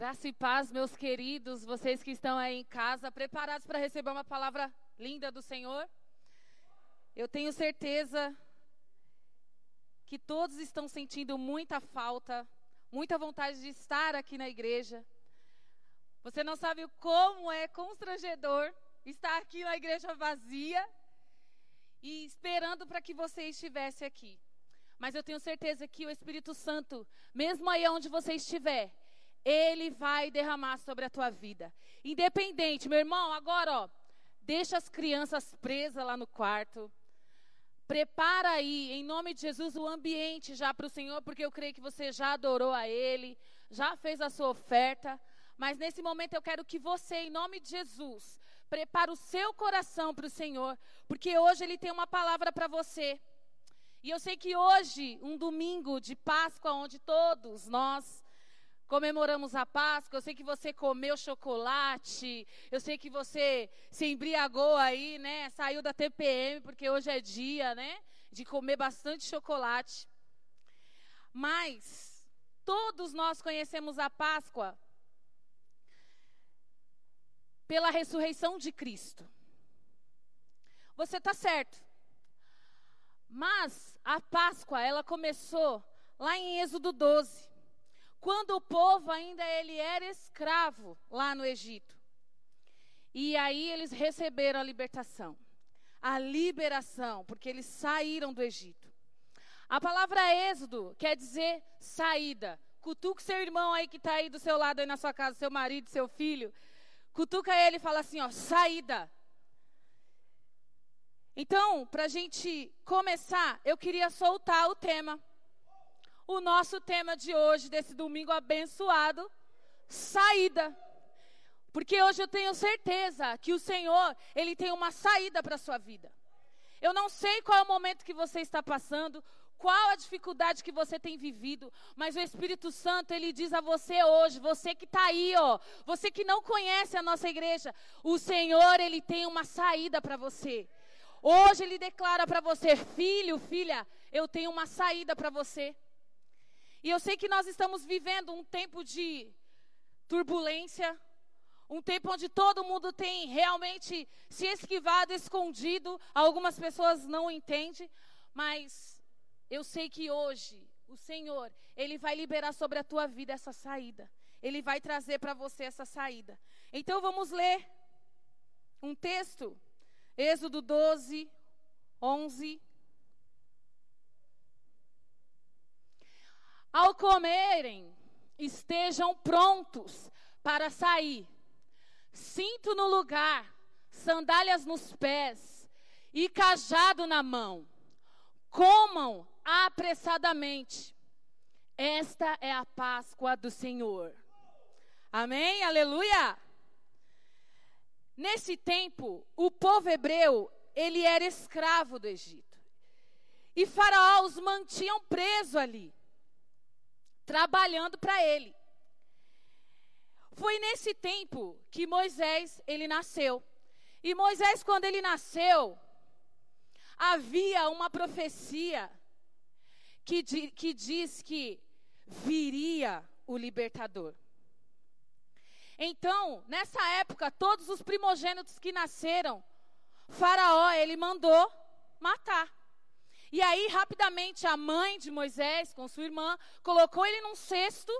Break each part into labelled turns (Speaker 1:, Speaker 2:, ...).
Speaker 1: Graça e paz, meus queridos, vocês que estão aí em casa, preparados para receber uma palavra linda do Senhor? Eu tenho certeza que todos estão sentindo muita falta, muita vontade de estar aqui na igreja. Você não sabe como é constrangedor estar aqui na igreja vazia e esperando para que você estivesse aqui. Mas eu tenho certeza que o Espírito Santo, mesmo aí onde você estiver, ele vai derramar sobre a tua vida. Independente, meu irmão, agora, ó, deixa as crianças presas lá no quarto. Prepara aí, em nome de Jesus, o ambiente já para o Senhor, porque eu creio que você já adorou a Ele, já fez a sua oferta. Mas nesse momento eu quero que você, em nome de Jesus, prepare o seu coração para o Senhor, porque hoje Ele tem uma palavra para você. E eu sei que hoje, um domingo de Páscoa, onde todos nós comemoramos a Páscoa. Eu sei que você comeu chocolate. Eu sei que você se embriagou aí, né? Saiu da TPM, porque hoje é dia, né? De comer bastante chocolate. Mas todos nós conhecemos a Páscoa pela ressurreição de Cristo. Você está certo. Mas a Páscoa, ela começou lá em Êxodo 12 quando o povo ainda ele era escravo lá no Egito. E aí eles receberam a libertação, a liberação, porque eles saíram do Egito. A palavra êxodo quer dizer saída. Cutuca seu irmão aí que está aí do seu lado aí na sua casa, seu marido, seu filho. Cutuca ele e fala assim, ó, saída. Então, para a gente começar, eu queria soltar o tema o nosso tema de hoje, desse domingo abençoado, saída. Porque hoje eu tenho certeza que o Senhor, Ele tem uma saída para a sua vida. Eu não sei qual é o momento que você está passando, qual a dificuldade que você tem vivido, mas o Espírito Santo, ele diz a você hoje, você que está aí, ó, você que não conhece a nossa igreja, o Senhor, ele tem uma saída para você. Hoje ele declara para você, filho, filha, eu tenho uma saída para você. E eu sei que nós estamos vivendo um tempo de turbulência, um tempo onde todo mundo tem realmente se esquivado, escondido. Algumas pessoas não entendem, mas eu sei que hoje o Senhor, ele vai liberar sobre a tua vida essa saída. Ele vai trazer para você essa saída. Então vamos ler um texto, Êxodo 12, 11 Ao comerem, estejam prontos para sair. Cinto no lugar, sandálias nos pés e cajado na mão. Comam apressadamente. Esta é a Páscoa do Senhor. Amém? Aleluia! Nesse tempo, o povo hebreu, ele era escravo do Egito. E Faraó os mantinham presos ali trabalhando para ele. Foi nesse tempo que Moisés, ele nasceu. E Moisés, quando ele nasceu, havia uma profecia que, que diz que viria o libertador. Então, nessa época, todos os primogênitos que nasceram, Faraó, ele mandou matar. E aí, rapidamente, a mãe de Moisés, com sua irmã, colocou ele num cesto.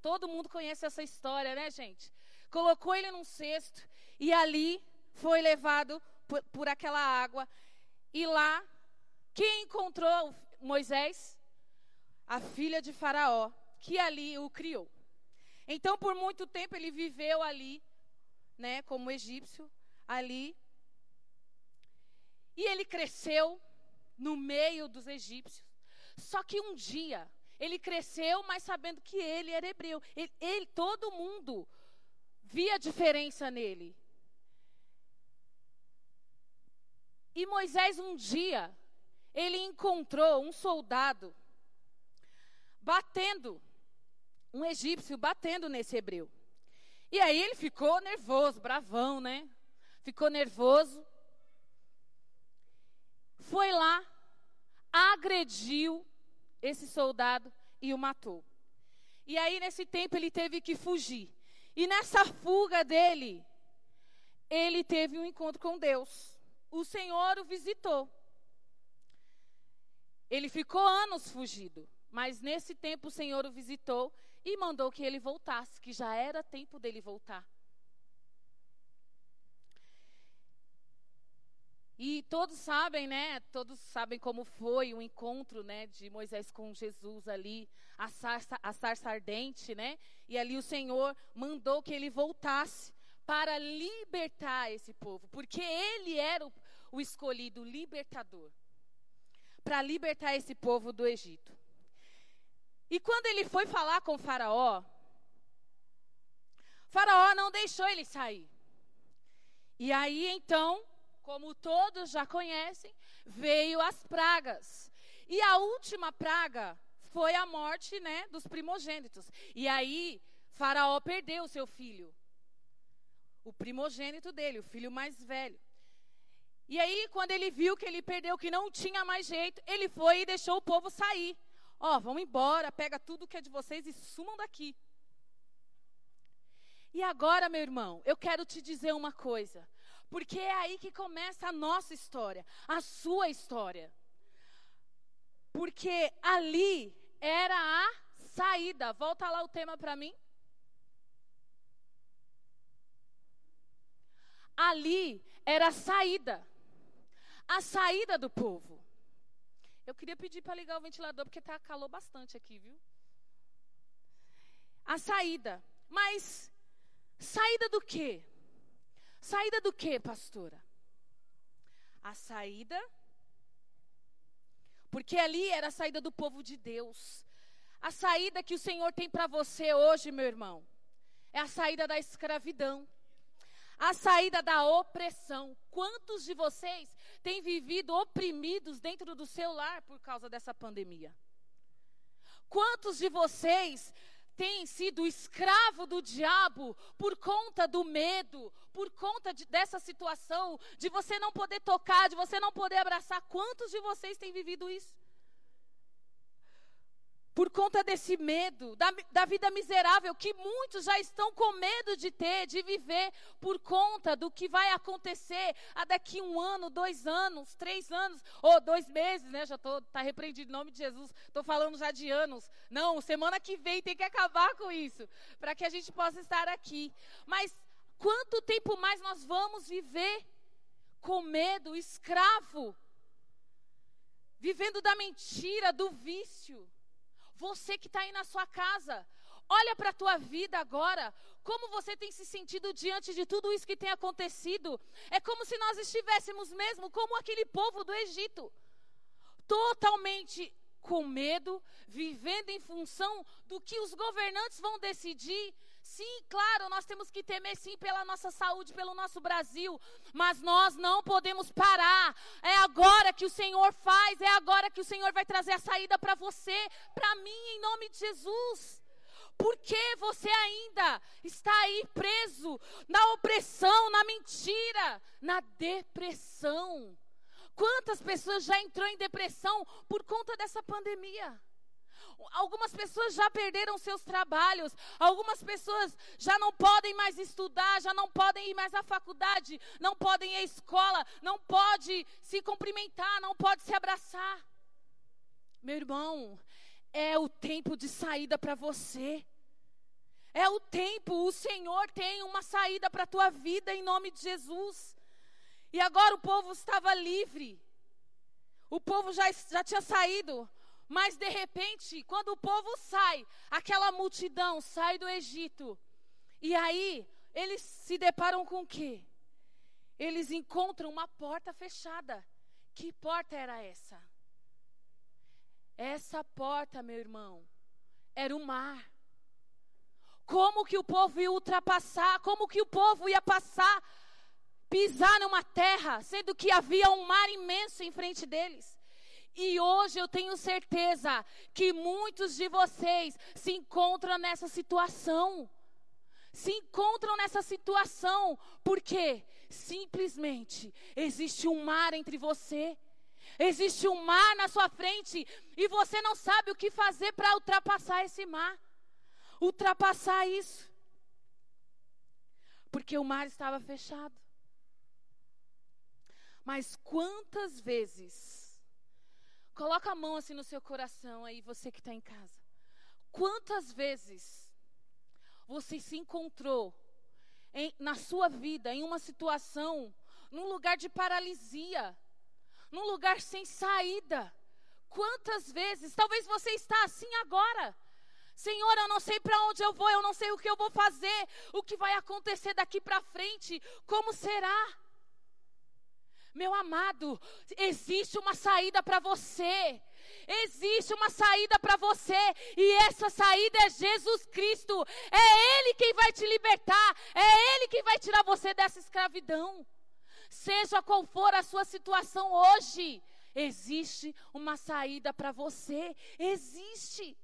Speaker 1: Todo mundo conhece essa história, né, gente? Colocou ele num cesto e ali foi levado por, por aquela água. E lá, quem encontrou Moisés? A filha de Faraó, que ali o criou. Então, por muito tempo, ele viveu ali, né, como egípcio, ali. E ele cresceu, no meio dos egípcios. Só que um dia ele cresceu, mas sabendo que ele era hebreu. Ele, ele, todo mundo via diferença nele. E Moisés um dia ele encontrou um soldado batendo um egípcio batendo nesse hebreu. E aí ele ficou nervoso, bravão, né? Ficou nervoso foi lá, agrediu esse soldado e o matou. E aí, nesse tempo, ele teve que fugir. E nessa fuga dele, ele teve um encontro com Deus. O Senhor o visitou. Ele ficou anos fugido, mas nesse tempo o Senhor o visitou e mandou que ele voltasse, que já era tempo dele voltar. E todos sabem, né? Todos sabem como foi o encontro, né, de Moisés com Jesus ali, a sarça, a sarça ardente, né? E ali o Senhor mandou que ele voltasse para libertar esse povo, porque ele era o, o escolhido libertador para libertar esse povo do Egito. E quando ele foi falar com Faraó, Faraó não deixou ele sair. E aí então como todos já conhecem, veio as pragas. E a última praga foi a morte, né, dos primogênitos. E aí Faraó perdeu o seu filho. O primogênito dele, o filho mais velho. E aí, quando ele viu que ele perdeu, que não tinha mais jeito, ele foi e deixou o povo sair. Ó, oh, vão embora, pega tudo que é de vocês e sumam daqui. E agora, meu irmão, eu quero te dizer uma coisa. Porque é aí que começa a nossa história, a sua história. Porque ali era a saída. Volta lá o tema para mim. Ali era a saída. A saída do povo. Eu queria pedir para ligar o ventilador porque tá calor bastante aqui, viu? A saída. Mas saída do quê? Saída do que, pastora? A saída. Porque ali era a saída do povo de Deus. A saída que o Senhor tem para você hoje, meu irmão, é a saída da escravidão. A saída da opressão. Quantos de vocês têm vivido oprimidos dentro do seu lar por causa dessa pandemia? Quantos de vocês tem sido escravo do diabo por conta do medo, por conta de, dessa situação, de você não poder tocar, de você não poder abraçar. Quantos de vocês têm vivido isso? Por conta desse medo, da, da, vida miserável que muitos já estão com medo de ter, de viver, por conta do que vai acontecer a daqui um ano, dois anos, três anos, ou dois meses, né? Já estou tá repreendido em nome de Jesus, estou falando já de anos. Não, semana que vem tem que acabar com isso, para que a gente possa estar aqui. Mas quanto tempo mais nós vamos viver com medo, escravo, vivendo da mentira, do vício? Você que está aí na sua casa, olha para a tua vida agora. Como você tem se sentido diante de tudo isso que tem acontecido? É como se nós estivéssemos mesmo como aquele povo do Egito, totalmente com medo, vivendo em função do que os governantes vão decidir Sim, claro, nós temos que temer sim pela nossa saúde, pelo nosso Brasil, mas nós não podemos parar. É agora que o Senhor faz, é agora que o Senhor vai trazer a saída para você, para mim, em nome de Jesus. Por que você ainda está aí preso na opressão, na mentira, na depressão? Quantas pessoas já entrou em depressão por conta dessa pandemia? Algumas pessoas já perderam seus trabalhos, algumas pessoas já não podem mais estudar, já não podem ir mais à faculdade, não podem ir à escola, não pode se cumprimentar, não pode se abraçar. Meu irmão, é o tempo de saída para você. É o tempo, o Senhor tem uma saída para a tua vida em nome de Jesus. E agora o povo estava livre. O povo já, já tinha saído. Mas de repente, quando o povo sai, aquela multidão sai do Egito. E aí, eles se deparam com o quê? Eles encontram uma porta fechada. Que porta era essa? Essa porta, meu irmão, era o mar. Como que o povo ia ultrapassar? Como que o povo ia passar, pisar numa terra, sendo que havia um mar imenso em frente deles? E hoje eu tenho certeza que muitos de vocês se encontram nessa situação. Se encontram nessa situação porque simplesmente existe um mar entre você. Existe um mar na sua frente e você não sabe o que fazer para ultrapassar esse mar. Ultrapassar isso. porque o mar estava fechado. Mas quantas vezes, coloca a mão assim no seu coração aí, você que está em casa. Quantas vezes você se encontrou em, na sua vida em uma situação, num lugar de paralisia, num lugar sem saída? Quantas vezes, talvez você está assim agora, Senhor, eu não sei para onde eu vou, eu não sei o que eu vou fazer, o que vai acontecer daqui para frente, como será? Meu amado, existe uma saída para você. Existe uma saída para você, e essa saída é Jesus Cristo. É Ele quem vai te libertar, é Ele quem vai tirar você dessa escravidão. Seja qual for a sua situação hoje, existe uma saída para você. Existe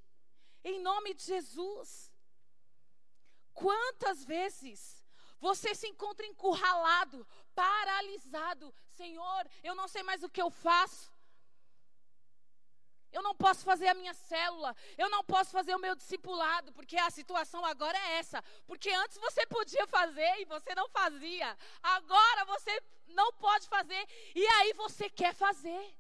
Speaker 1: em nome de Jesus. Quantas vezes você se encontra encurralado, paralisado? Senhor, eu não sei mais o que eu faço. Eu não posso fazer a minha célula, eu não posso fazer o meu discipulado, porque a situação agora é essa. Porque antes você podia fazer e você não fazia. Agora você não pode fazer e aí você quer fazer.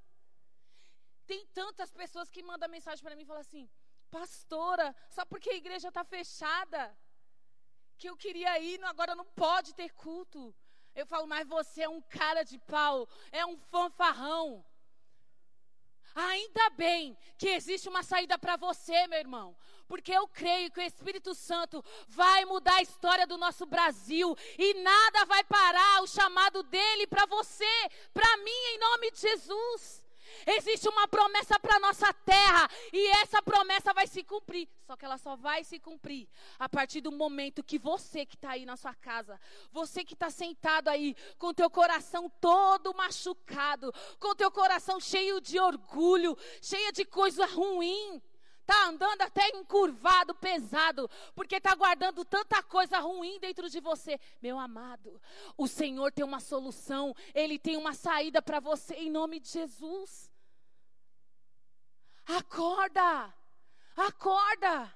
Speaker 1: Tem tantas pessoas que mandam mensagem para mim e falam assim: pastora, só porque a igreja está fechada, que eu queria ir, agora não pode ter culto. Eu falo, mas você é um cara de pau, é um fanfarrão. Ainda bem que existe uma saída para você, meu irmão, porque eu creio que o Espírito Santo vai mudar a história do nosso Brasil e nada vai parar o chamado dele para você, para mim, em nome de Jesus. Existe uma promessa para nossa terra e essa promessa vai se cumprir. Só que ela só vai se cumprir a partir do momento que você que está aí na sua casa, você que está sentado aí com teu coração todo machucado, com teu coração cheio de orgulho, cheio de coisa ruim está andando até encurvado, pesado, porque está guardando tanta coisa ruim dentro de você. Meu amado, o Senhor tem uma solução, Ele tem uma saída para você em nome de Jesus. Acorda, acorda.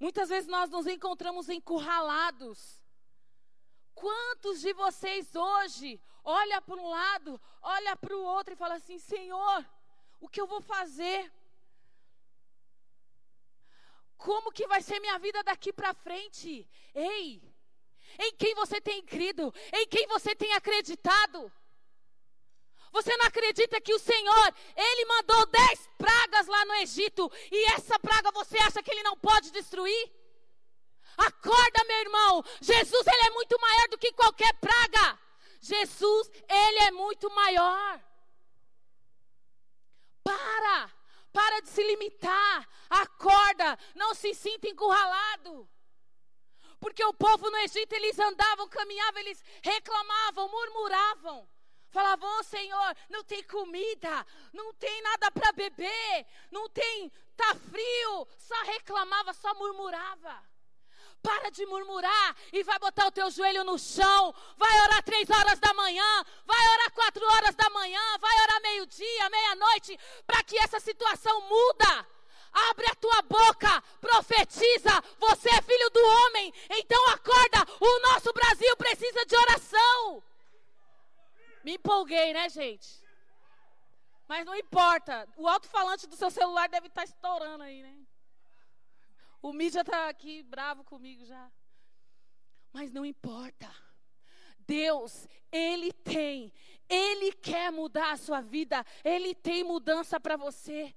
Speaker 1: Muitas vezes nós nos encontramos encurralados. Quantos de vocês hoje olha para um lado, olha para o outro e fala assim: Senhor, o que eu vou fazer? Como que vai ser minha vida daqui para frente? Ei, em quem você tem crido? Em quem você tem acreditado? Você não acredita que o Senhor, Ele mandou dez pragas lá no Egito e essa praga você acha que Ele não pode destruir? Acorda, meu irmão. Jesus, Ele é muito maior do que qualquer praga. Jesus, Ele é muito maior. Para. Para de se limitar. Acorda. Não se sinta encurralado. Porque o povo no Egito, eles andavam, caminhavam, eles reclamavam, murmuravam. Falavam, oh, Senhor, não tem comida, não tem nada para beber, não tem, tá frio. Só reclamava, só murmurava. Para de murmurar e vai botar o teu joelho no chão. Vai orar três horas da manhã. Vai orar quatro horas da manhã. Vai orar meio-dia, meia-noite. Para que essa situação muda. Abre a tua boca, profetiza. Você é filho do homem. Então acorda. O nosso Brasil precisa de oração. Me empolguei, né, gente? Mas não importa. O alto-falante do seu celular deve estar estourando aí, né? O mídia está aqui bravo comigo já. Mas não importa. Deus, Ele tem, Ele quer mudar a sua vida, Ele tem mudança para você.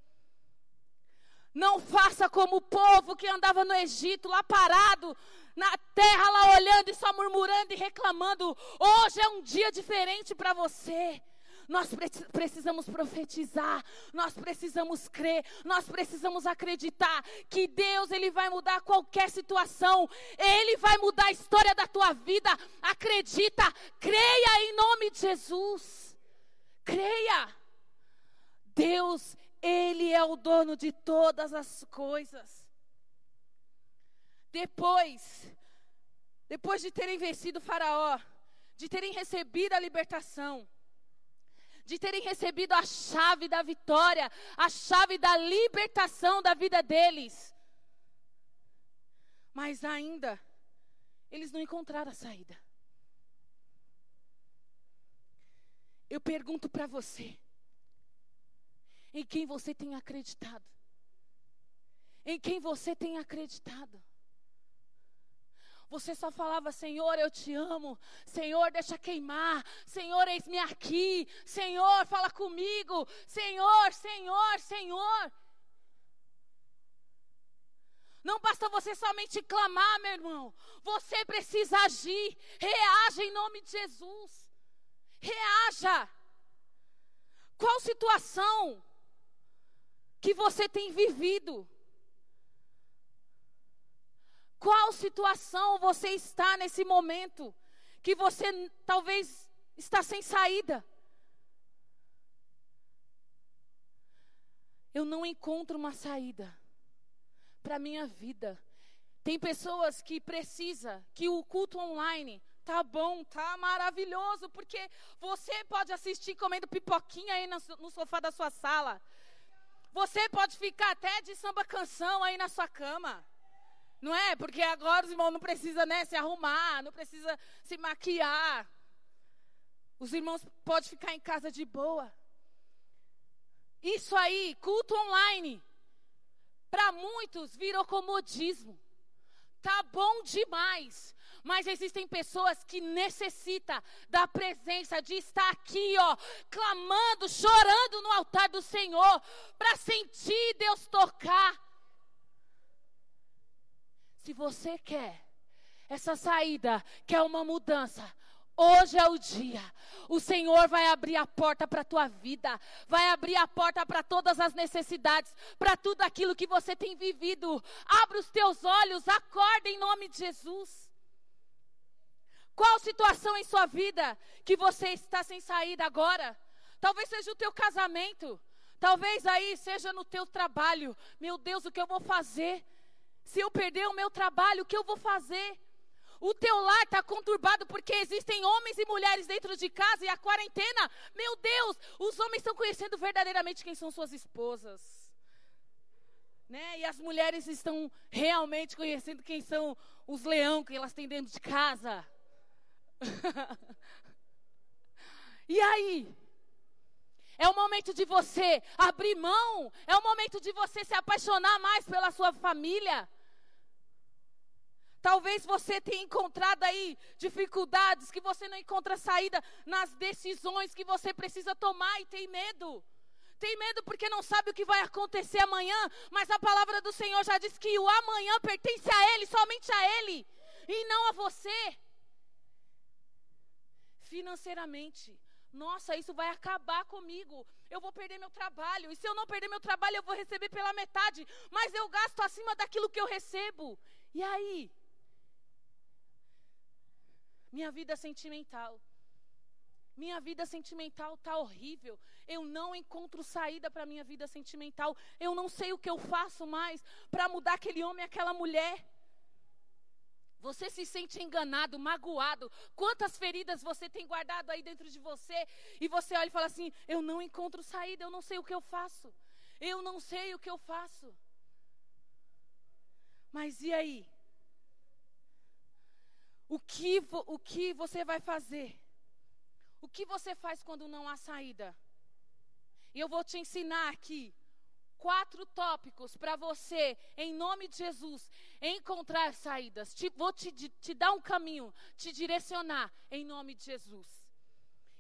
Speaker 1: Não faça como o povo que andava no Egito, lá parado, na terra, lá olhando e só murmurando e reclamando. Hoje é um dia diferente para você. Nós precisamos profetizar, nós precisamos crer, nós precisamos acreditar que Deus ele vai mudar qualquer situação, ele vai mudar a história da tua vida. Acredita, creia em nome de Jesus. Creia. Deus, ele é o dono de todas as coisas. Depois, depois de terem vencido Faraó, de terem recebido a libertação, de terem recebido a chave da vitória, a chave da libertação da vida deles. Mas ainda, eles não encontraram a saída. Eu pergunto para você: em quem você tem acreditado? Em quem você tem acreditado? Você só falava, Senhor, eu te amo. Senhor, deixa queimar. Senhor, eis-me aqui. Senhor, fala comigo. Senhor, Senhor, Senhor. Não basta você somente clamar, meu irmão. Você precisa agir. Reaja em nome de Jesus. Reaja. Qual situação que você tem vivido? Qual situação você está nesse momento que você talvez está sem saída? Eu não encontro uma saída para a minha vida. Tem pessoas que precisa que o culto online tá bom, tá maravilhoso, porque você pode assistir comendo pipoquinha aí no sofá da sua sala. Você pode ficar até de samba canção aí na sua cama. Não é? Porque agora os irmãos não precisam né, se arrumar, não precisa se maquiar. Os irmãos podem ficar em casa de boa. Isso aí, culto online, para muitos virou comodismo. Tá bom demais. Mas existem pessoas que necessitam da presença, de estar aqui, ó, clamando, chorando no altar do Senhor, para sentir Deus tocar. Se você quer essa saída, quer uma mudança, Hoje é o dia. O Senhor vai abrir a porta para a tua vida, vai abrir a porta para todas as necessidades, para tudo aquilo que você tem vivido. Abra os teus olhos, acorda em nome de Jesus. Qual situação em sua vida que você está sem saída agora? Talvez seja o teu casamento, talvez aí seja no teu trabalho. Meu Deus, o que eu vou fazer? Se eu perder o meu trabalho, o que eu vou fazer? O teu lar está conturbado porque existem homens e mulheres dentro de casa e a quarentena, meu Deus, os homens estão conhecendo verdadeiramente quem são suas esposas. Né? E as mulheres estão realmente conhecendo quem são os leão que elas têm dentro de casa. e aí? É o momento de você abrir mão, é o momento de você se apaixonar mais pela sua família. Talvez você tenha encontrado aí dificuldades, que você não encontra saída nas decisões que você precisa tomar e tem medo. Tem medo porque não sabe o que vai acontecer amanhã, mas a palavra do Senhor já diz que o amanhã pertence a Ele, somente a Ele, e não a você. Financeiramente, nossa, isso vai acabar comigo. Eu vou perder meu trabalho. E se eu não perder meu trabalho, eu vou receber pela metade. Mas eu gasto acima daquilo que eu recebo. E aí? Minha vida sentimental. Minha vida sentimental está horrível. Eu não encontro saída para minha vida sentimental. Eu não sei o que eu faço mais para mudar aquele homem, aquela mulher. Você se sente enganado, magoado. Quantas feridas você tem guardado aí dentro de você? E você olha e fala assim: Eu não encontro saída, eu não sei o que eu faço. Eu não sei o que eu faço. Mas e aí? O que, o que você vai fazer? O que você faz quando não há saída? E eu vou te ensinar aqui quatro tópicos para você, em nome de Jesus, encontrar saídas. Te, vou te, te dar um caminho, te direcionar, em nome de Jesus.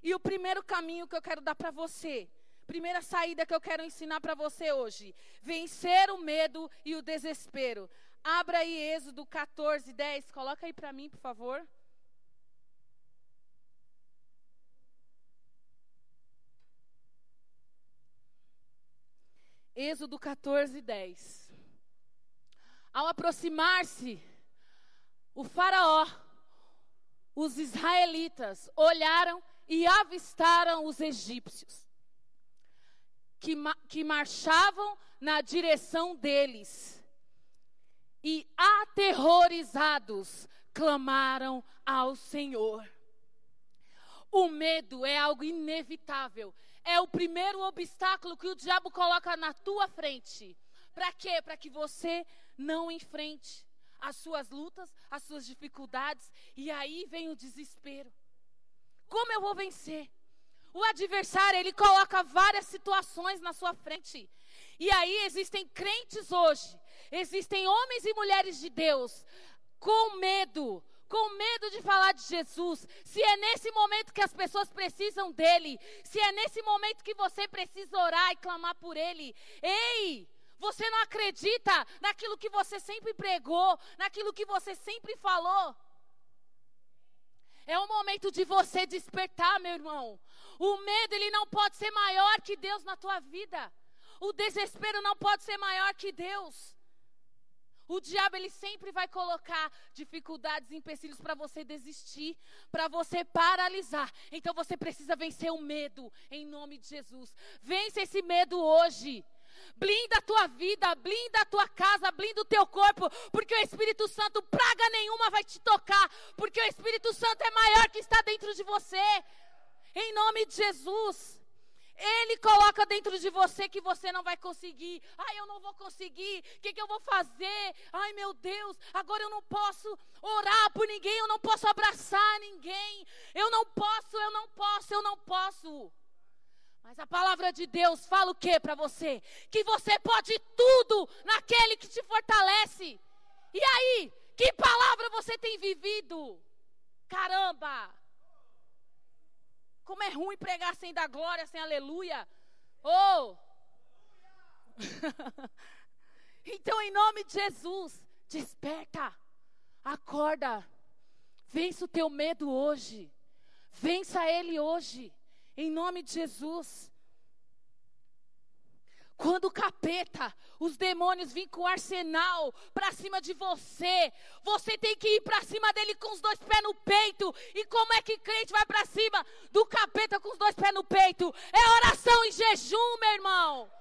Speaker 1: E o primeiro caminho que eu quero dar para você, primeira saída que eu quero ensinar para você hoje: vencer o medo e o desespero. Abra aí Êxodo 14, 10. Coloca aí para mim, por favor. Êxodo 14, 10. Ao aproximar-se, o Faraó, os israelitas olharam e avistaram os egípcios, que, que marchavam na direção deles e aterrorizados clamaram ao Senhor. O medo é algo inevitável. É o primeiro obstáculo que o diabo coloca na tua frente. Para quê? Para que você não enfrente. as suas lutas, as suas dificuldades, e aí vem o desespero. Como eu vou vencer? O adversário, ele coloca várias situações na sua frente. E aí existem crentes hoje, existem homens e mulheres de Deus com medo, com medo de falar de Jesus, se é nesse momento que as pessoas precisam dele, se é nesse momento que você precisa orar e clamar por ele, ei, você não acredita naquilo que você sempre pregou, naquilo que você sempre falou? É o momento de você despertar, meu irmão. O medo, ele não pode ser maior que Deus na tua vida. O desespero não pode ser maior que Deus. O diabo ele sempre vai colocar dificuldades e empecilhos para você desistir, para você paralisar. Então você precisa vencer o medo em nome de Jesus. Vence esse medo hoje. Blinda a tua vida, blinda a tua casa, blinda o teu corpo, porque o Espírito Santo, praga nenhuma vai te tocar, porque o Espírito Santo é maior que está dentro de você. Em nome de Jesus. Ele coloca dentro de você que você não vai conseguir. Ai, eu não vou conseguir. O que, que eu vou fazer? Ai, meu Deus, agora eu não posso orar por ninguém. Eu não posso abraçar ninguém. Eu não posso, eu não posso, eu não posso. Mas a palavra de Deus fala o que para você? Que você pode tudo naquele que te fortalece. E aí, que palavra você tem vivido? Caramba! Como é ruim pregar sem dar glória, sem aleluia. Oh! então, em nome de Jesus, desperta, acorda, vença o teu medo hoje, vença ele hoje, em nome de Jesus. Quando o capeta, os demônios vêm com arsenal para cima de você, você tem que ir para cima dele com os dois pés no peito. E como é que crente vai para cima do capeta com os dois pés no peito? É oração e jejum, meu irmão.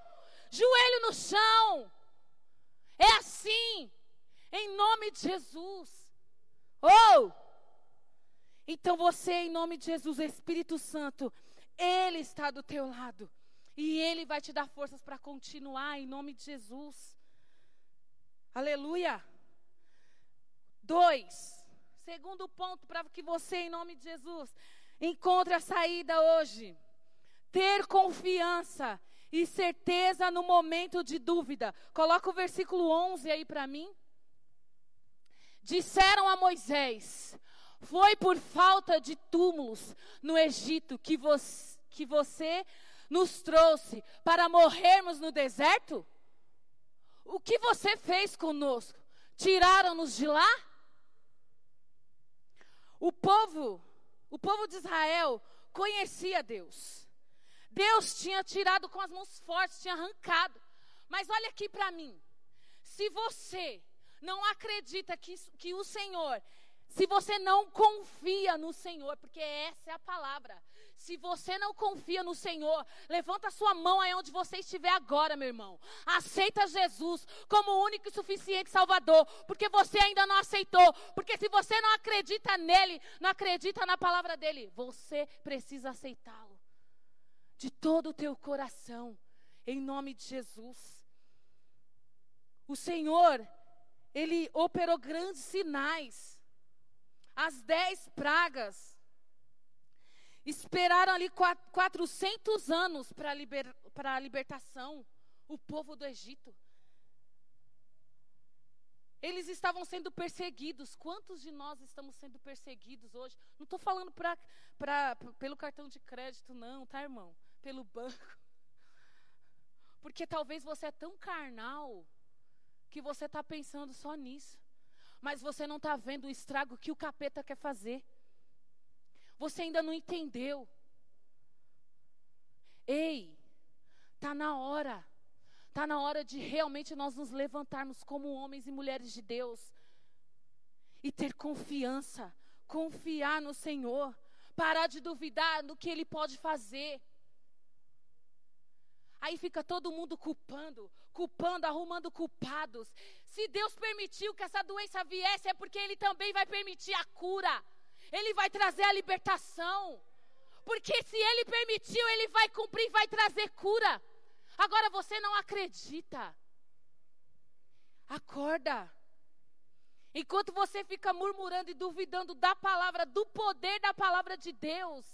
Speaker 1: Joelho no chão. É assim, em nome de Jesus. Oh! Então você, em nome de Jesus, Espírito Santo, Ele está do teu lado. E Ele vai te dar forças para continuar em nome de Jesus. Aleluia. Dois. Segundo ponto para que você, em nome de Jesus, encontre a saída hoje. Ter confiança e certeza no momento de dúvida. Coloca o versículo 11 aí para mim. Disseram a Moisés: Foi por falta de túmulos no Egito que você, que você nos trouxe para morrermos no deserto? O que você fez conosco? Tiraram-nos de lá? O povo, o povo de Israel conhecia Deus. Deus tinha tirado com as mãos fortes, tinha arrancado. Mas olha aqui para mim. Se você não acredita que, que o Senhor, se você não confia no Senhor, porque essa é a palavra, se você não confia no Senhor, levanta sua mão aí onde você estiver agora, meu irmão. Aceita Jesus como único e suficiente Salvador, porque você ainda não aceitou. Porque se você não acredita nele, não acredita na palavra dele, você precisa aceitá-lo de todo o teu coração, em nome de Jesus. O Senhor, ele operou grandes sinais. As dez pragas Esperaram ali 400 anos para liber, a libertação, o povo do Egito. Eles estavam sendo perseguidos. Quantos de nós estamos sendo perseguidos hoje? Não estou falando pra, pra, pelo cartão de crédito, não, tá, irmão? Pelo banco. Porque talvez você é tão carnal que você está pensando só nisso. Mas você não está vendo o estrago que o capeta quer fazer. Você ainda não entendeu. Ei, tá na hora. Tá na hora de realmente nós nos levantarmos como homens e mulheres de Deus e ter confiança, confiar no Senhor, parar de duvidar do que ele pode fazer. Aí fica todo mundo culpando, culpando, arrumando culpados. Se Deus permitiu que essa doença viesse, é porque Ele também vai permitir a cura. Ele vai trazer a libertação. Porque se Ele permitiu, Ele vai cumprir, vai trazer cura. Agora você não acredita. Acorda. Enquanto você fica murmurando e duvidando da palavra, do poder da palavra de Deus,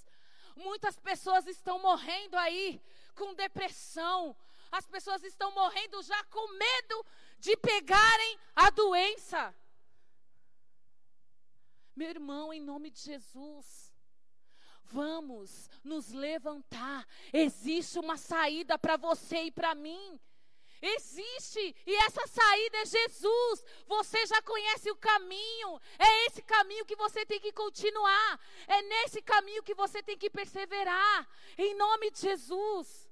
Speaker 1: muitas pessoas estão morrendo aí com depressão. As pessoas estão morrendo já com medo de pegarem a doença. Meu irmão, em nome de Jesus, vamos nos levantar. Existe uma saída para você e para mim. Existe, e essa saída é Jesus. Você já conhece o caminho. É esse caminho que você tem que continuar. É nesse caminho que você tem que perseverar. Em nome de Jesus.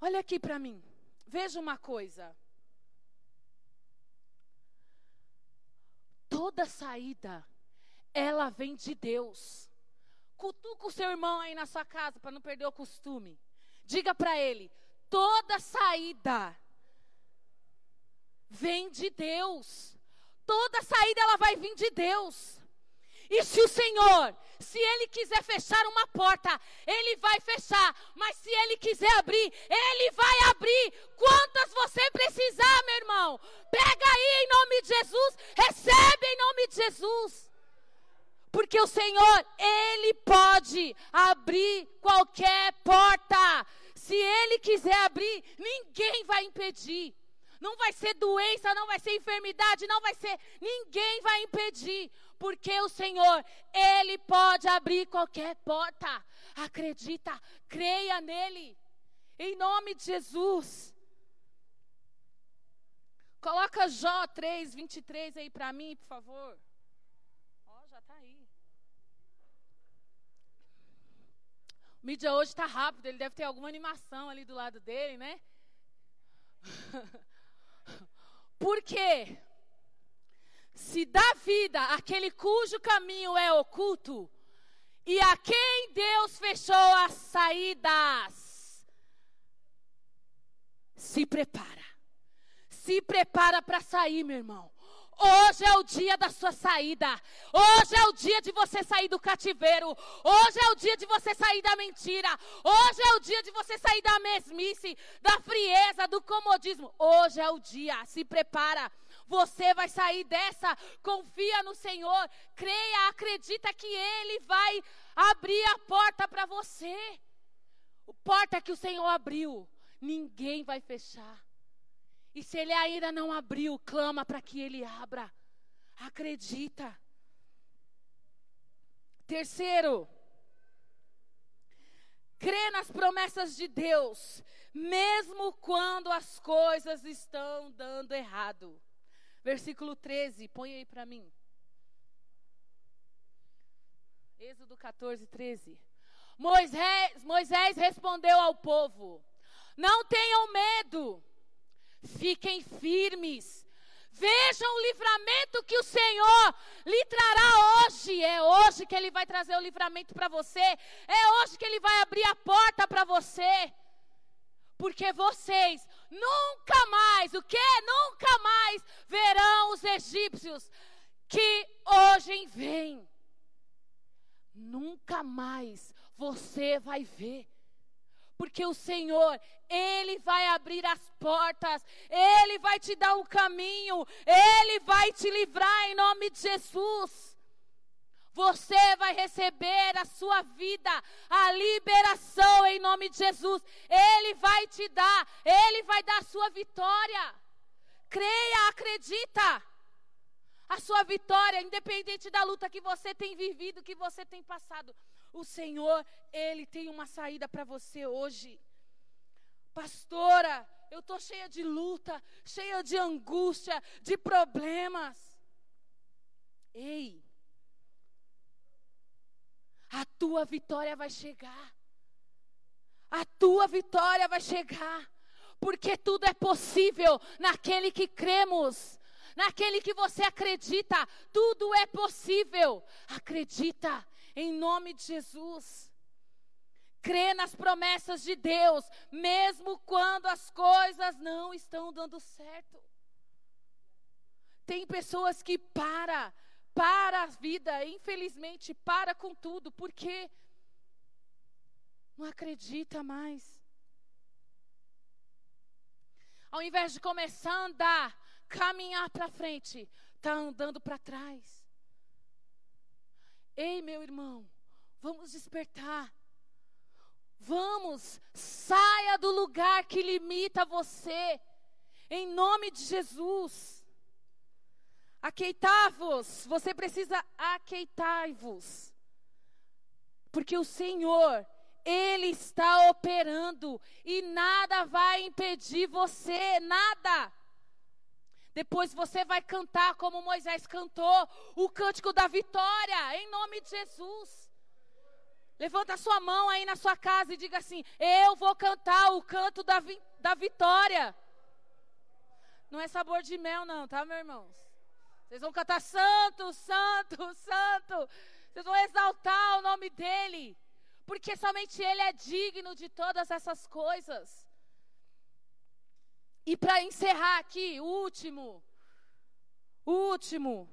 Speaker 1: Olha aqui para mim. Veja uma coisa. Toda saída, ela vem de Deus. Cutuca o seu irmão aí na sua casa para não perder o costume. Diga para ele: toda saída vem de Deus. Toda saída ela vai vir de Deus. E se o Senhor, se Ele quiser fechar uma porta, Ele vai fechar. Mas se Ele quiser abrir, Ele vai abrir. Quantas você precisar, meu irmão? Pega aí em nome de Jesus. Recebe em nome de Jesus. Porque o Senhor, Ele pode abrir qualquer porta. Se Ele quiser abrir, ninguém vai impedir. Não vai ser doença, não vai ser enfermidade, não vai ser. Ninguém vai impedir porque o Senhor, Ele pode abrir qualquer porta. Acredita, creia nele, em nome de Jesus. Coloca Jó 3, 23 aí para mim, por favor. Ó, oh, já está aí. O mídia hoje está rápido, ele deve ter alguma animação ali do lado dele, né? Por quê? Se dá vida àquele cujo caminho é oculto, e a quem Deus fechou as saídas, se prepara. Se prepara para sair, meu irmão. Hoje é o dia da sua saída. Hoje é o dia de você sair do cativeiro. Hoje é o dia de você sair da mentira. Hoje é o dia de você sair da mesmice, da frieza, do comodismo. Hoje é o dia. Se prepara. Você vai sair dessa. Confia no Senhor. Creia, acredita que Ele vai abrir a porta para você. A porta que o Senhor abriu, ninguém vai fechar. E se Ele ainda não abriu, clama para que Ele abra. Acredita. Terceiro, crê nas promessas de Deus, mesmo quando as coisas estão dando errado. Versículo 13, põe aí para mim. Êxodo 14, 13. Moisés, Moisés respondeu ao povo: Não tenham medo, fiquem firmes. Vejam o livramento que o Senhor lhe trará hoje. É hoje que Ele vai trazer o livramento para você. É hoje que Ele vai abrir a porta para você. Porque vocês nunca mais, o que? Nunca mais verão os egípcios que hoje vêm. Nunca mais você vai ver. Porque o Senhor, Ele vai abrir as portas, Ele vai te dar um caminho, Ele vai te livrar em nome de Jesus. Você vai receber a sua vida, a liberação em nome de Jesus. Ele vai te dar, Ele vai dar a sua vitória. Creia, acredita. A sua vitória, independente da luta que você tem vivido, que você tem passado. O Senhor, Ele tem uma saída para você hoje. Pastora, eu estou cheia de luta, cheia de angústia, de problemas. Ei, a tua vitória vai chegar. A tua vitória vai chegar. Porque tudo é possível naquele que cremos. Naquele que você acredita, tudo é possível. Acredita em nome de Jesus. Crê nas promessas de Deus, mesmo quando as coisas não estão dando certo. Tem pessoas que para para a vida, infelizmente, para com tudo, porque não acredita mais. ao invés de começar a andar, caminhar para frente, está andando para trás. Ei, meu irmão, vamos despertar. Vamos, saia do lugar que limita você, em nome de Jesus. Aqueitar-vos, você precisa aqueitar-vos, porque o Senhor, Ele está operando e nada vai impedir você, nada. Depois você vai cantar como Moisés cantou, o cântico da vitória, em nome de Jesus. Levanta a sua mão aí na sua casa e diga assim: Eu vou cantar o canto da, vi da vitória. Não é sabor de mel, não, tá, meus irmãos? Vocês vão cantar santo, santo, santo. Vocês vão exaltar o nome dele. Porque somente ele é digno de todas essas coisas. E para encerrar aqui, último. Último.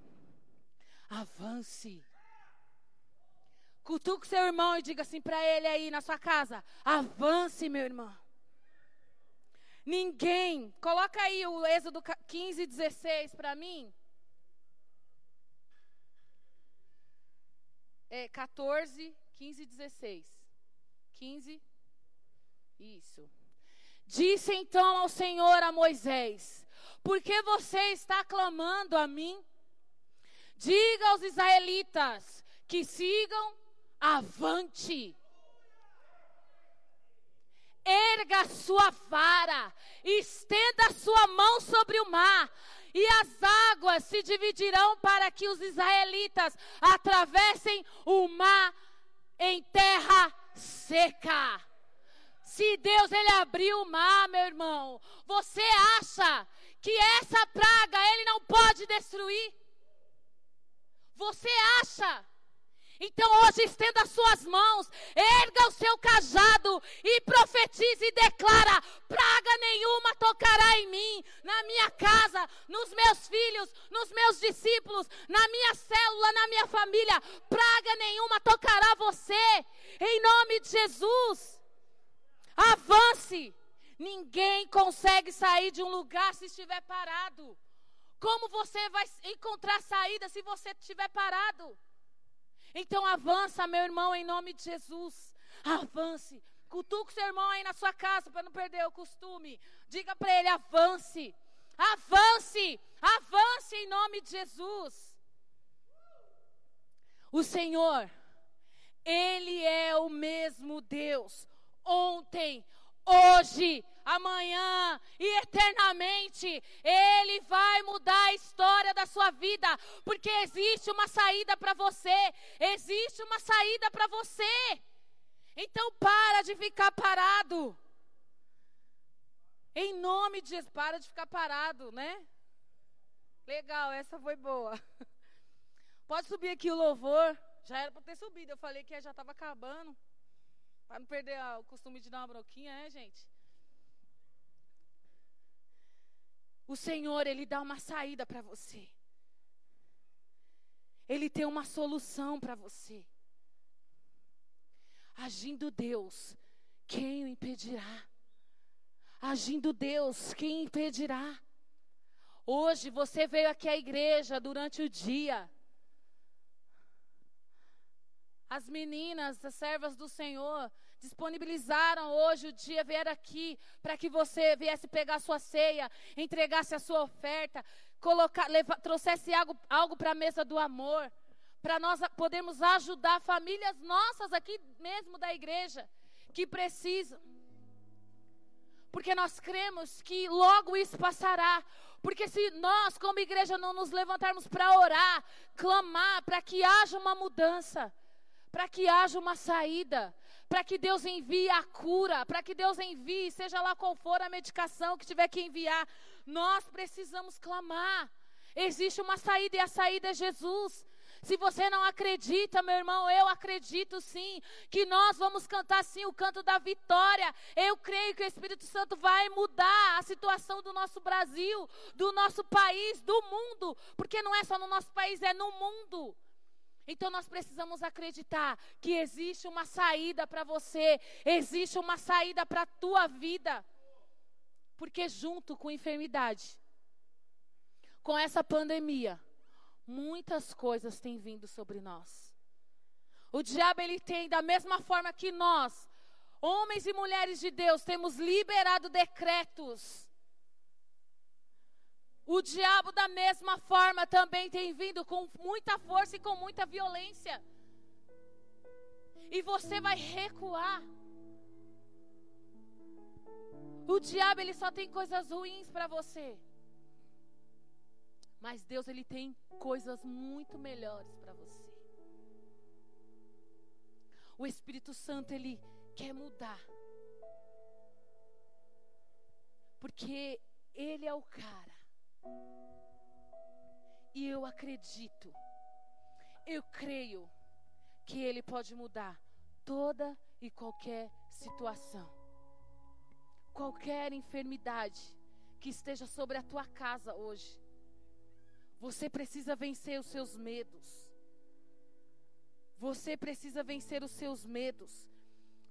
Speaker 1: Avance. Cutuque seu irmão e diga assim para ele aí na sua casa: avance, meu irmão. Ninguém, coloca aí o Êxodo 15, 16 para mim. É 14, 15, 16. 15. Isso. Disse então ao Senhor a Moisés: Por que você está clamando a mim? Diga aos israelitas que sigam avante. Erga sua vara, estenda sua mão sobre o mar, e as águas se dividirão para que os israelitas atravessem o mar em terra seca. Se Deus ele abriu o mar, meu irmão, você acha que essa praga ele não pode destruir? Você acha então hoje estenda as suas mãos, erga o seu cajado e profetize e declara: praga nenhuma tocará em mim, na minha casa, nos meus filhos, nos meus discípulos, na minha célula, na minha família. Praga nenhuma tocará você, em nome de Jesus. Avance. Ninguém consegue sair de um lugar se estiver parado. Como você vai encontrar saída se você estiver parado? Então avança, meu irmão, em nome de Jesus. Avance. Cutuca o seu irmão aí na sua casa para não perder o costume. Diga para ele: avance. Avance. Avance em nome de Jesus. O Senhor, Ele é o mesmo Deus. Ontem, hoje, amanhã e eternamente. Ele vai mudar a história da sua vida, porque existe uma saída para você. Existe uma saída para você. Então para de ficar parado. Em nome de Jesus, para de ficar parado, né? Legal, essa foi boa. Pode subir aqui o louvor. Já era para ter subido. Eu falei que já estava acabando. Para não perder o costume de dar uma broquinha, né, gente? O Senhor, Ele dá uma saída para você. Ele tem uma solução para você. Agindo Deus, quem o impedirá? Agindo Deus, quem impedirá? Hoje você veio aqui à igreja durante o dia. As meninas, as servas do Senhor, disponibilizaram hoje o dia, vieram aqui para que você viesse pegar a sua ceia, entregasse a sua oferta, colocar, leva, trouxesse algo, algo para a mesa do amor, para nós podermos ajudar famílias nossas aqui mesmo da igreja que precisam. Porque nós cremos que logo isso passará. Porque se nós, como igreja, não nos levantarmos para orar, clamar, para que haja uma mudança, para que haja uma saída, para que Deus envie a cura, para que Deus envie, seja lá qual for a medicação que tiver que enviar, nós precisamos clamar. Existe uma saída e a saída é Jesus. Se você não acredita, meu irmão, eu acredito sim, que nós vamos cantar sim o canto da vitória. Eu creio que o Espírito Santo vai mudar a situação do nosso Brasil, do nosso país, do mundo, porque não é só no nosso país, é no mundo. Então nós precisamos acreditar que existe uma saída para você, existe uma saída para a tua vida. Porque junto com enfermidade, com essa pandemia, muitas coisas têm vindo sobre nós. O diabo ele tem da mesma forma que nós, homens e mulheres de Deus, temos liberado decretos. O diabo da mesma forma também tem vindo com muita força e com muita violência. E você vai recuar. O diabo ele só tem coisas ruins para você. Mas Deus ele tem coisas muito melhores para você. O Espírito Santo ele quer mudar. Porque ele é o cara. E eu acredito. Eu creio que ele pode mudar toda e qualquer situação. Qualquer enfermidade que esteja sobre a tua casa hoje. Você precisa vencer os seus medos. Você precisa vencer os seus medos.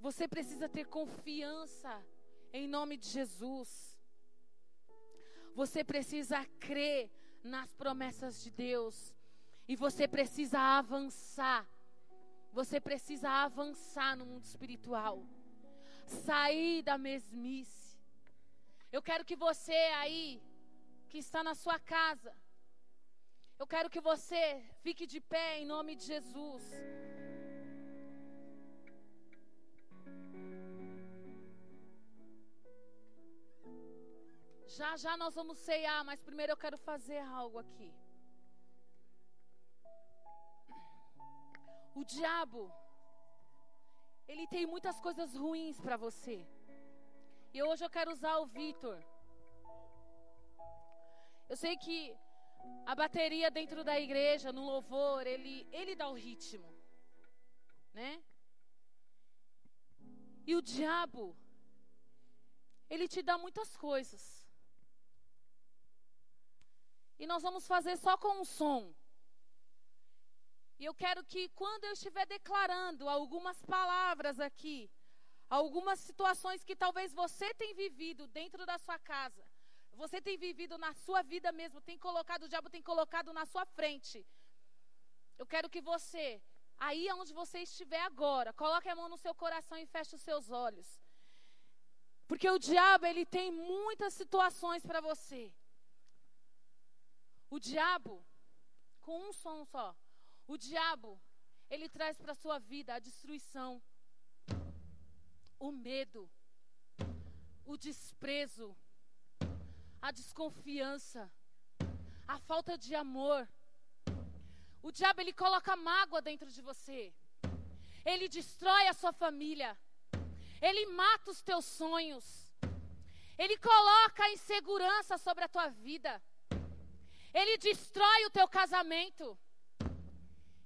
Speaker 1: Você precisa ter confiança em nome de Jesus. Você precisa crer nas promessas de Deus. E você precisa avançar. Você precisa avançar no mundo espiritual. Sair da mesmice. Eu quero que você aí, que está na sua casa, eu quero que você fique de pé em nome de Jesus. Já já nós vamos ceiar, mas primeiro eu quero fazer algo aqui. O diabo, ele tem muitas coisas ruins para você. E hoje eu quero usar o Vitor. Eu sei que a bateria dentro da igreja, no louvor, ele, ele dá o ritmo, né? E o diabo, ele te dá muitas coisas. E nós vamos fazer só com um som. E eu quero que quando eu estiver declarando algumas palavras aqui, algumas situações que talvez você tenha vivido dentro da sua casa, você tem vivido na sua vida mesmo, tem colocado, o diabo tem colocado na sua frente. Eu quero que você, aí onde você estiver agora, coloque a mão no seu coração e feche os seus olhos. Porque o diabo, ele tem muitas situações para você. O diabo, com um som só, o diabo, ele traz para a sua vida a destruição, o medo, o desprezo, a desconfiança, a falta de amor. O diabo ele coloca mágoa dentro de você. Ele destrói a sua família. Ele mata os teus sonhos. Ele coloca insegurança sobre a tua vida. Ele destrói o teu casamento.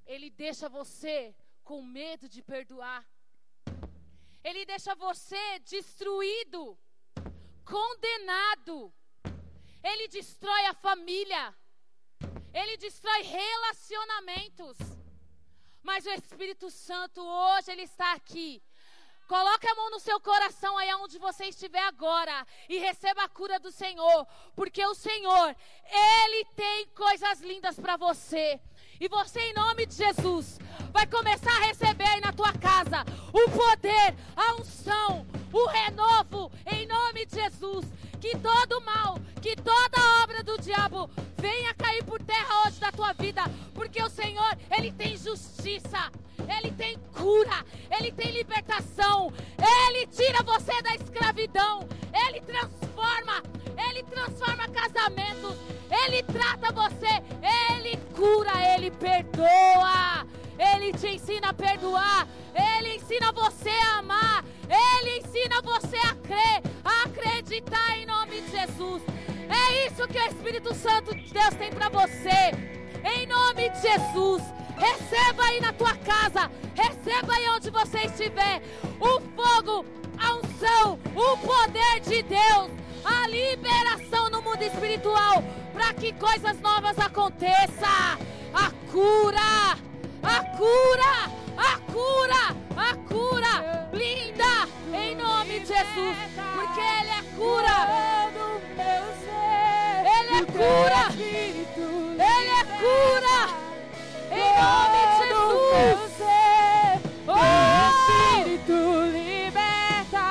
Speaker 1: Ele deixa você com medo de perdoar. Ele deixa você destruído, condenado. Ele destrói a família. Ele destrói relacionamentos. Mas o Espírito Santo hoje ele está aqui. Coloque a mão no seu coração aí onde você estiver agora e receba a cura do Senhor, porque o Senhor, ele tem coisas lindas para você. E você em nome de Jesus vai começar a receber aí na tua casa o poder, a unção, o renovo em nome de Jesus. Que todo mal, que toda obra do diabo venha cair por terra hoje da tua vida, porque o Senhor, Ele tem justiça, Ele tem cura, Ele tem libertação, Ele tira você da escravidão, Ele transforma, Ele transforma casamentos, Ele trata você, Ele cura, Ele perdoa. Ele te ensina a perdoar, Ele ensina você a amar, Ele ensina você a crer, a acreditar em nome de Jesus. É isso que o Espírito Santo de Deus tem para você. Em nome de Jesus. Receba aí na tua casa, receba aí onde você estiver o fogo, a unção, o poder de Deus, a liberação no mundo espiritual para que coisas novas aconteçam. A cura, a cura, a cura, a cura, linda, em nome de Jesus, porque Ele é cura. cura. Ele é cura. Em nome de Jesus.
Speaker 2: Oh! Espírito liberta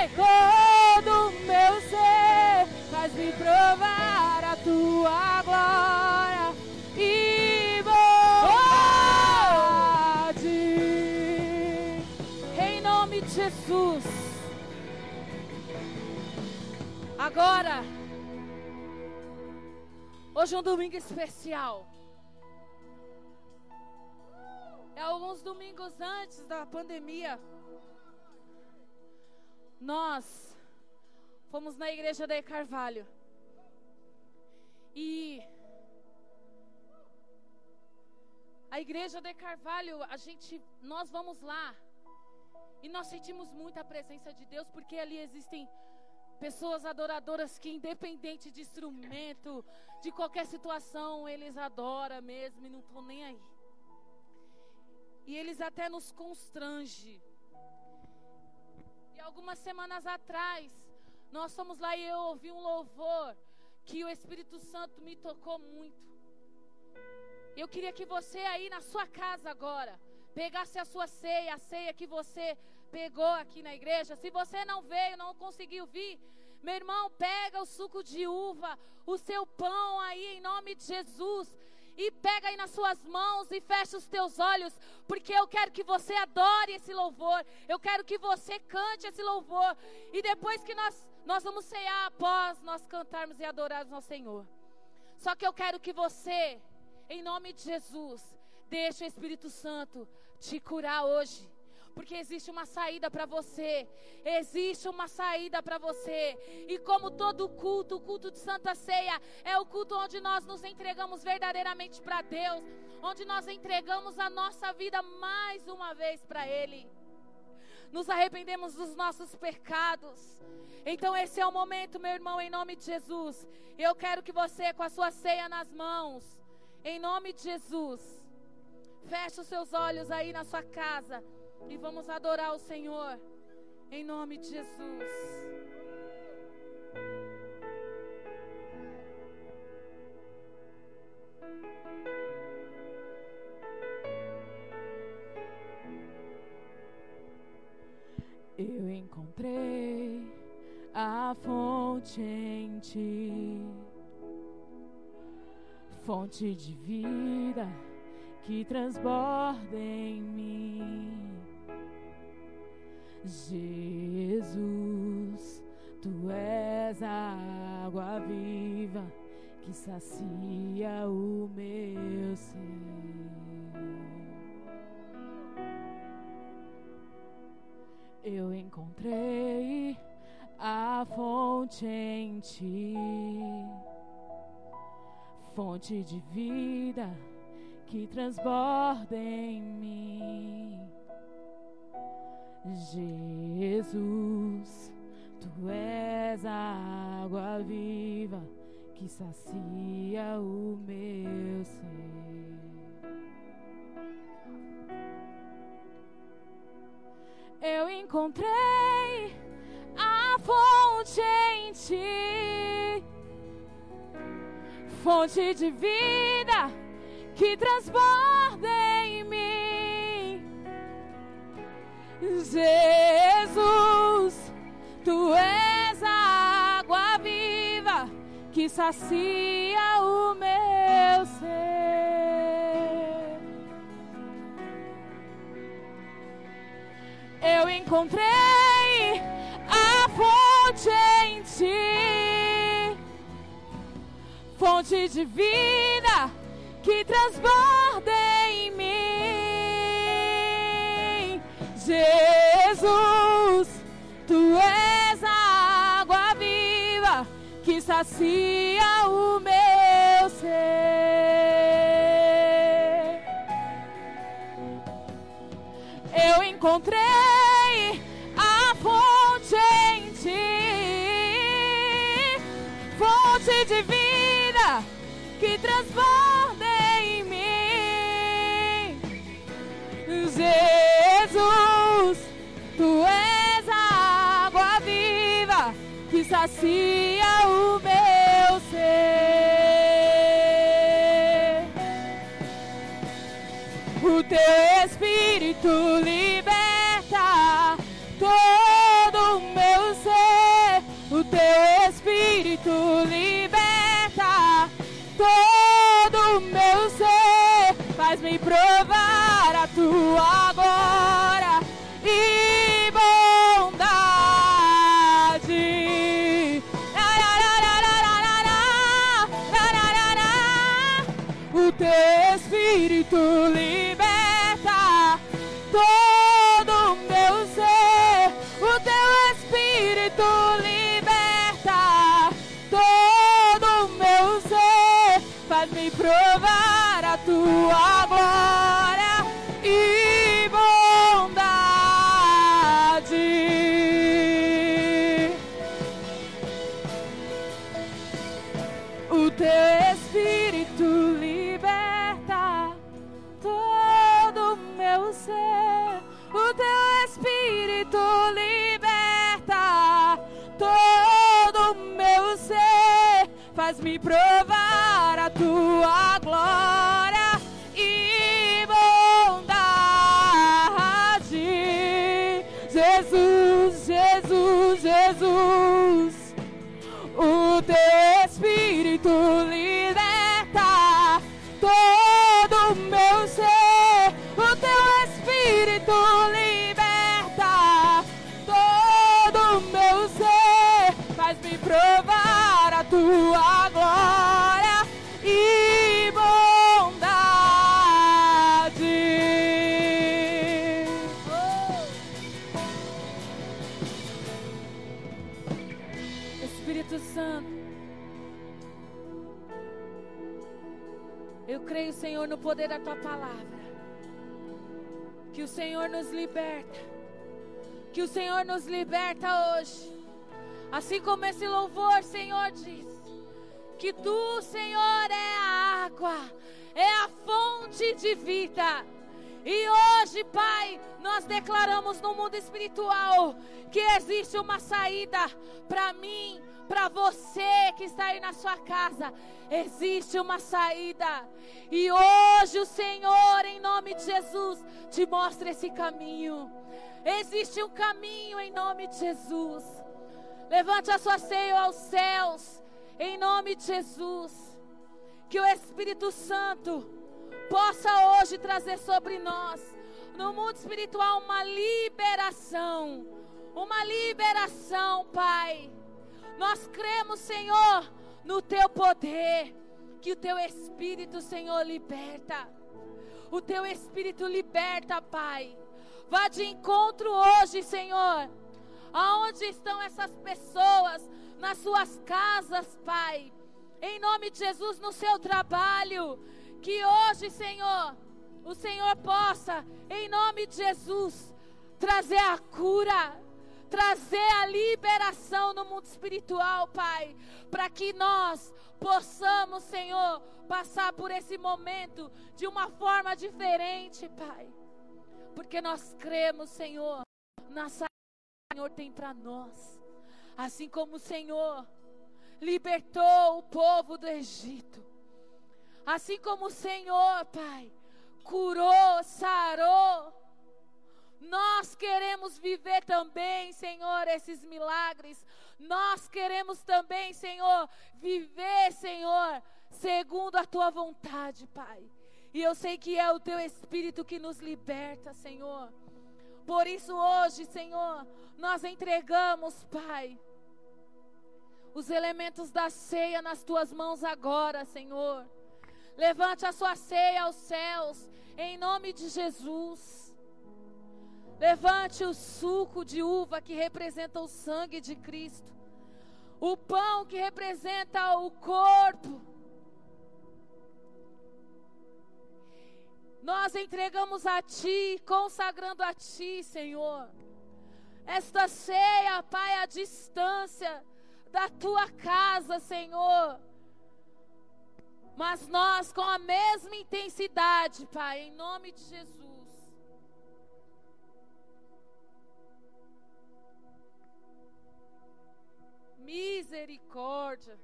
Speaker 1: Ei!
Speaker 2: todo o meu ser, faz-me provar a tua glória
Speaker 1: Jesus. Agora, hoje é um domingo especial. É alguns domingos antes da pandemia. Nós fomos na igreja da Carvalho. E a igreja de Carvalho, a gente, nós vamos lá e nós sentimos muita presença de Deus porque ali existem pessoas adoradoras que independente de instrumento, de qualquer situação, eles adoram mesmo e não estão nem aí. E eles até nos constrange. E algumas semanas atrás, nós fomos lá e eu ouvi um louvor que o Espírito Santo me tocou muito. Eu queria que você aí na sua casa agora pegasse a sua ceia, a ceia que você pegou aqui na igreja. Se você não veio, não conseguiu vir, meu irmão, pega o suco de uva, o seu pão aí em nome de Jesus e pega aí nas suas mãos e fecha os teus olhos, porque eu quero que você adore esse louvor. Eu quero que você cante esse louvor e depois que nós nós vamos cear após nós cantarmos e adorarmos ao Senhor. Só que eu quero que você, em nome de Jesus, deixe o Espírito Santo te curar hoje. Porque existe uma saída para você. Existe uma saída para você. E como todo culto, o culto de Santa Ceia é o culto onde nós nos entregamos verdadeiramente para Deus, onde nós entregamos a nossa vida mais uma vez para Ele. Nos arrependemos dos nossos pecados. Então esse é o momento, meu irmão, em nome de Jesus. Eu quero que você com a sua ceia nas mãos, em nome de Jesus, feche os seus olhos aí na sua casa e vamos adorar o Senhor em nome de Jesus.
Speaker 2: Eu encontrei a fonte em ti, fonte de vida que transborda em mim. Jesus, tu és a água viva que sacia o meu ser. Eu encontrei a fonte em ti, fonte de vida que transborda em mim. Jesus, tu és a água viva que sacia o meu ser. Eu encontrei a fonte em ti, fonte de vida que transborda em mim. Jesus, tu és a água viva que sacia o meu ser. Eu encontrei a fonte em ti, fonte de vida que transborda em mim. Jesus, tu és a água viva que sacia o meu ser. Eu encontrei sacia o meu ser.
Speaker 1: O teu espírito liberta todo o meu ser. O teu espírito liberta. Senhor, no poder da tua palavra. Que o Senhor nos liberta. Que o Senhor nos liberta hoje. Assim como esse louvor, Senhor, diz. Que tu, Senhor, é a água, é a fonte de vida. E hoje, Pai, nós declaramos no mundo espiritual que existe uma saída para mim, para você que está aí na sua casa. Existe uma saída. E hoje o Senhor, em nome de Jesus, te mostra esse caminho. Existe um caminho em nome de Jesus. Levante a sua ceia aos céus, em nome de Jesus. Que o Espírito Santo possa hoje trazer sobre nós, no mundo espiritual, uma liberação. Uma liberação, Pai. Nós cremos, Senhor, no teu poder. Que o teu Espírito, Senhor, liberta. O teu Espírito liberta, Pai. Vá de encontro hoje, Senhor. Aonde estão essas pessoas? Nas suas casas, Pai. Em nome de Jesus, no seu trabalho. Que hoje, Senhor, o Senhor possa, em nome de Jesus, trazer a cura, trazer a liberação no mundo espiritual, Pai, para que nós possamos, Senhor, passar por esse momento de uma forma diferente, Pai. Porque nós cremos, Senhor, na saída que o Senhor tem para nós. Assim como o Senhor libertou o povo do Egito. Assim como o Senhor, Pai, curou, sarou. Nós queremos viver também, Senhor, esses milagres. Nós queremos também, Senhor, viver, Senhor, segundo a tua vontade, Pai. E eu sei que é o teu Espírito que nos liberta, Senhor. Por isso, hoje, Senhor, nós entregamos, Pai, os elementos da ceia nas tuas mãos agora, Senhor. Levante a sua ceia aos céus, em nome de Jesus. Levante o suco de uva que representa o sangue de Cristo, o pão que representa o corpo. Nós entregamos a Ti, consagrando a Ti, Senhor. Esta ceia, Pai, à distância da Tua casa, Senhor. Mas nós, com a mesma intensidade, Pai, em nome de Jesus. Misericórdia.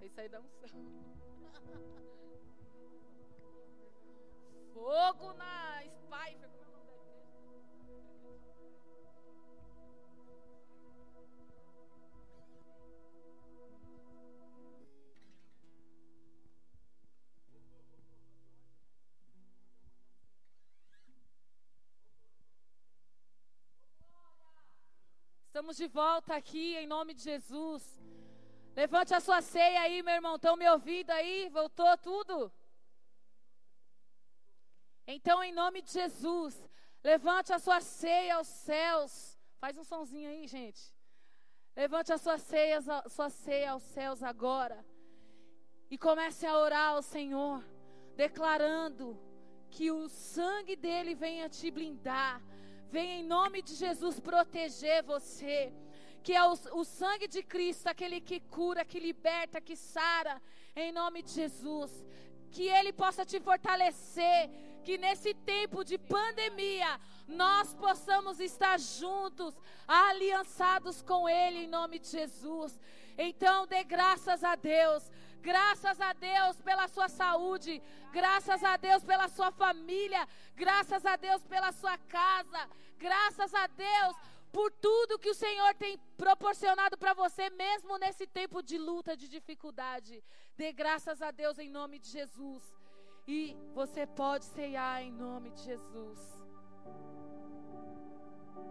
Speaker 1: Fez sair da unção. Fogo na Estamos de volta aqui em nome de Jesus. Levante a sua ceia aí, meu irmão. Estão me ouvindo aí? Voltou tudo? Então, em nome de Jesus, levante a sua ceia aos céus. Faz um sonzinho aí, gente. Levante a sua ceia, sua ceia aos céus agora. E comece a orar ao Senhor, declarando que o sangue dele venha te blindar, venha em nome de Jesus proteger você. Que é o, o sangue de Cristo, aquele que cura, que liberta, que sara, em nome de Jesus. Que ele possa te fortalecer, que nesse tempo de pandemia nós possamos estar juntos, aliançados com Ele em nome de Jesus. Então, dê graças a Deus. Graças a Deus pela sua saúde, graças a Deus pela sua família, graças a Deus pela sua casa, graças a Deus por tudo que o Senhor tem proporcionado para você, mesmo nesse tempo de luta, de dificuldade. Dê graças a Deus em nome de Jesus. E você pode ceiar em nome de Jesus.